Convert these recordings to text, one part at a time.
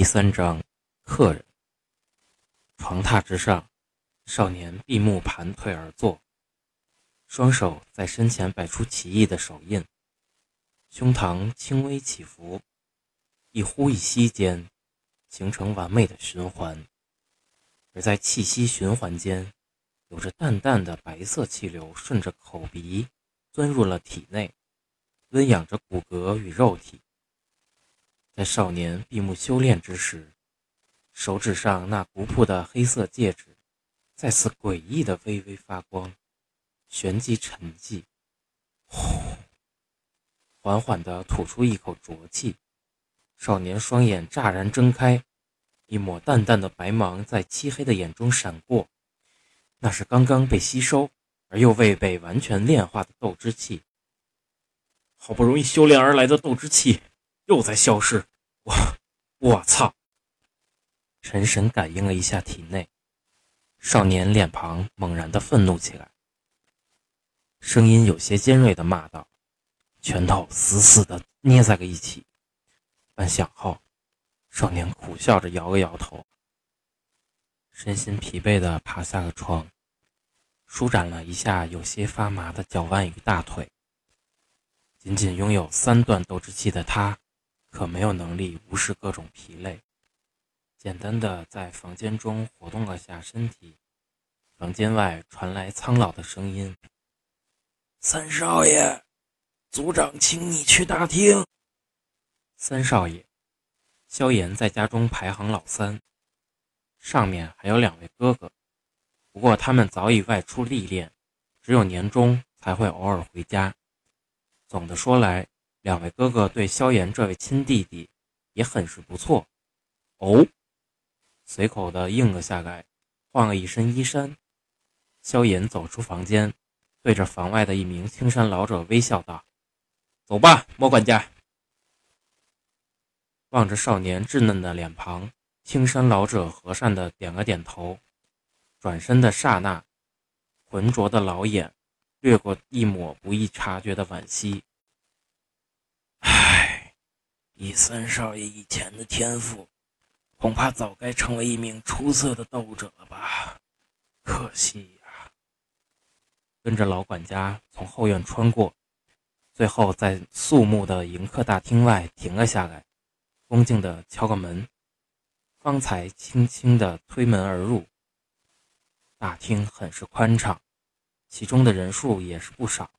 第三章，客人。床榻之上，少年闭目盘腿而坐，双手在身前摆出奇异的手印，胸膛轻微起伏，一呼一吸间，形成完美的循环。而在气息循环间，有着淡淡的白色气流顺着口鼻钻入了体内，温养着骨骼与肉体。在少年闭目修炼之时，手指上那古朴的黑色戒指再次诡异的微微发光，旋即沉寂。呼，缓缓地吐出一口浊气。少年双眼乍然睁开，一抹淡淡的白芒在漆黑的眼中闪过，那是刚刚被吸收而又未被完全炼化的斗之气。好不容易修炼而来的斗之气，又在消失。我，我操！陈神感应了一下体内，少年脸庞猛然的愤怒起来，声音有些尖锐的骂道：“拳头死死的捏在了一起。”半晌后，少年苦笑着摇了摇头，身心疲惫的爬下了床，舒展了一下有些发麻的脚腕与大腿。仅仅拥有三段斗之气的他。可没有能力无视各种疲累，简单的在房间中活动了下身体。房间外传来苍老的声音：“三少爷，族长请你去大厅。”三少爷，萧炎在家中排行老三，上面还有两位哥哥，不过他们早已外出历练，只有年终才会偶尔回家。总的说来。两位哥哥对萧炎这位亲弟弟也很是不错哦，随口的应了下来，换了一身衣衫。萧炎走出房间，对着房外的一名青山老者微笑道：“走吧，莫管家。”望着少年稚嫩的脸庞，青山老者和善的点了点头。转身的刹那，浑浊的老眼掠过一抹不易察觉的惋惜。以三少爷以前的天赋，恐怕早该成为一名出色的斗者了吧？可惜呀。跟着老管家从后院穿过，最后在肃穆的迎客大厅外停了下来，恭敬地敲个门，方才轻轻地推门而入。大厅很是宽敞，其中的人数也是不少。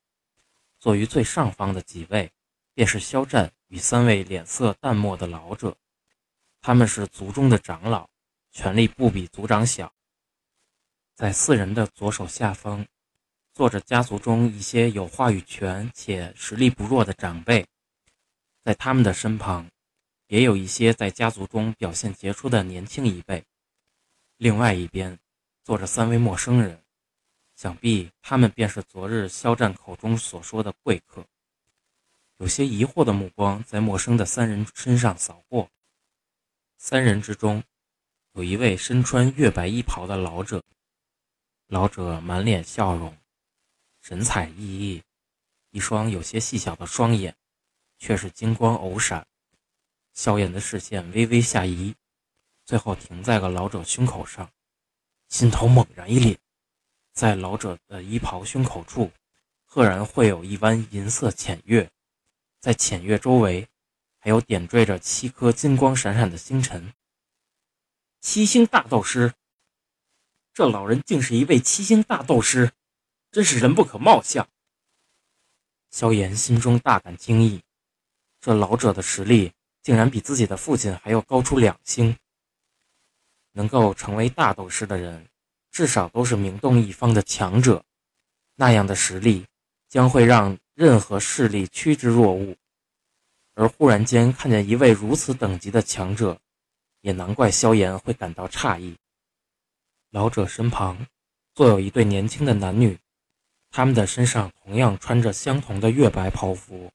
坐于最上方的几位，便是肖战。与三位脸色淡漠的老者，他们是族中的长老，权力不比族长小。在四人的左手下方，坐着家族中一些有话语权且实力不弱的长辈，在他们的身旁，也有一些在家族中表现杰出的年轻一辈。另外一边，坐着三位陌生人，想必他们便是昨日肖战口中所说的贵客。有些疑惑的目光在陌生的三人身上扫过。三人之中，有一位身穿月白衣袍的老者。老者满脸笑容，神采奕奕，一双有些细小的双眼却是金光偶闪。萧炎的视线微微下移，最后停在了老者胸口上，心头猛然一凛，在老者的衣袍胸口处，赫然会有一弯银色浅月。在浅月周围，还有点缀着七颗金光闪闪的星辰。七星大斗师，这老人竟是一位七星大斗师，真是人不可貌相。萧炎心中大感惊异，这老者的实力竟然比自己的父亲还要高出两星。能够成为大斗师的人，至少都是名动一方的强者，那样的实力将会让。任何势力趋之若鹜，而忽然间看见一位如此等级的强者，也难怪萧炎会感到诧异。老者身旁坐有一对年轻的男女，他们的身上同样穿着相同的月白袍服。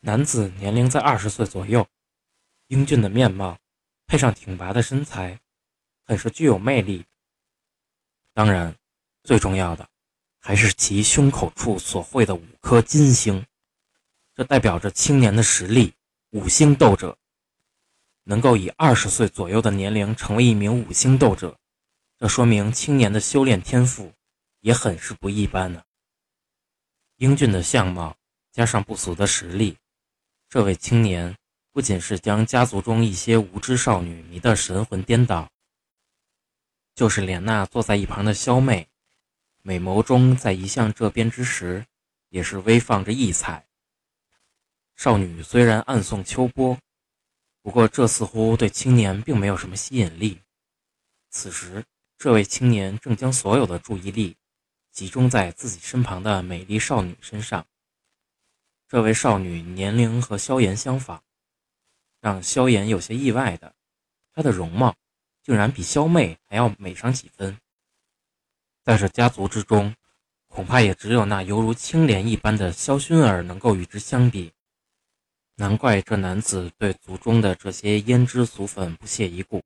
男子年龄在二十岁左右，英俊的面貌配上挺拔的身材，很是具有魅力。当然，最重要的。还是其胸口处所绘的五颗金星，这代表着青年的实力。五星斗者，能够以二十岁左右的年龄成为一名五星斗者，这说明青年的修炼天赋也很是不一般呢。英俊的相貌加上不俗的实力，这位青年不仅是将家族中一些无知少女迷得神魂颠倒，就是连那坐在一旁的萧妹，美眸中在移向这边之时，也是微放着异彩。少女虽然暗送秋波，不过这似乎对青年并没有什么吸引力。此时，这位青年正将所有的注意力集中在自己身旁的美丽少女身上。这位少女年龄和萧炎相仿，让萧炎有些意外的，她的容貌竟然比萧妹还要美上几分。在这家族之中，恐怕也只有那犹如青莲一般的萧薰儿能够与之相比。难怪这男子对族中的这些胭脂俗粉不屑一顾。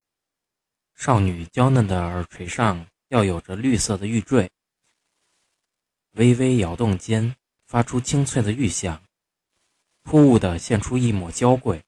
少女娇嫩的耳垂上要有着绿色的玉坠，微微摇动间发出清脆的玉响，突兀的现出一抹娇贵。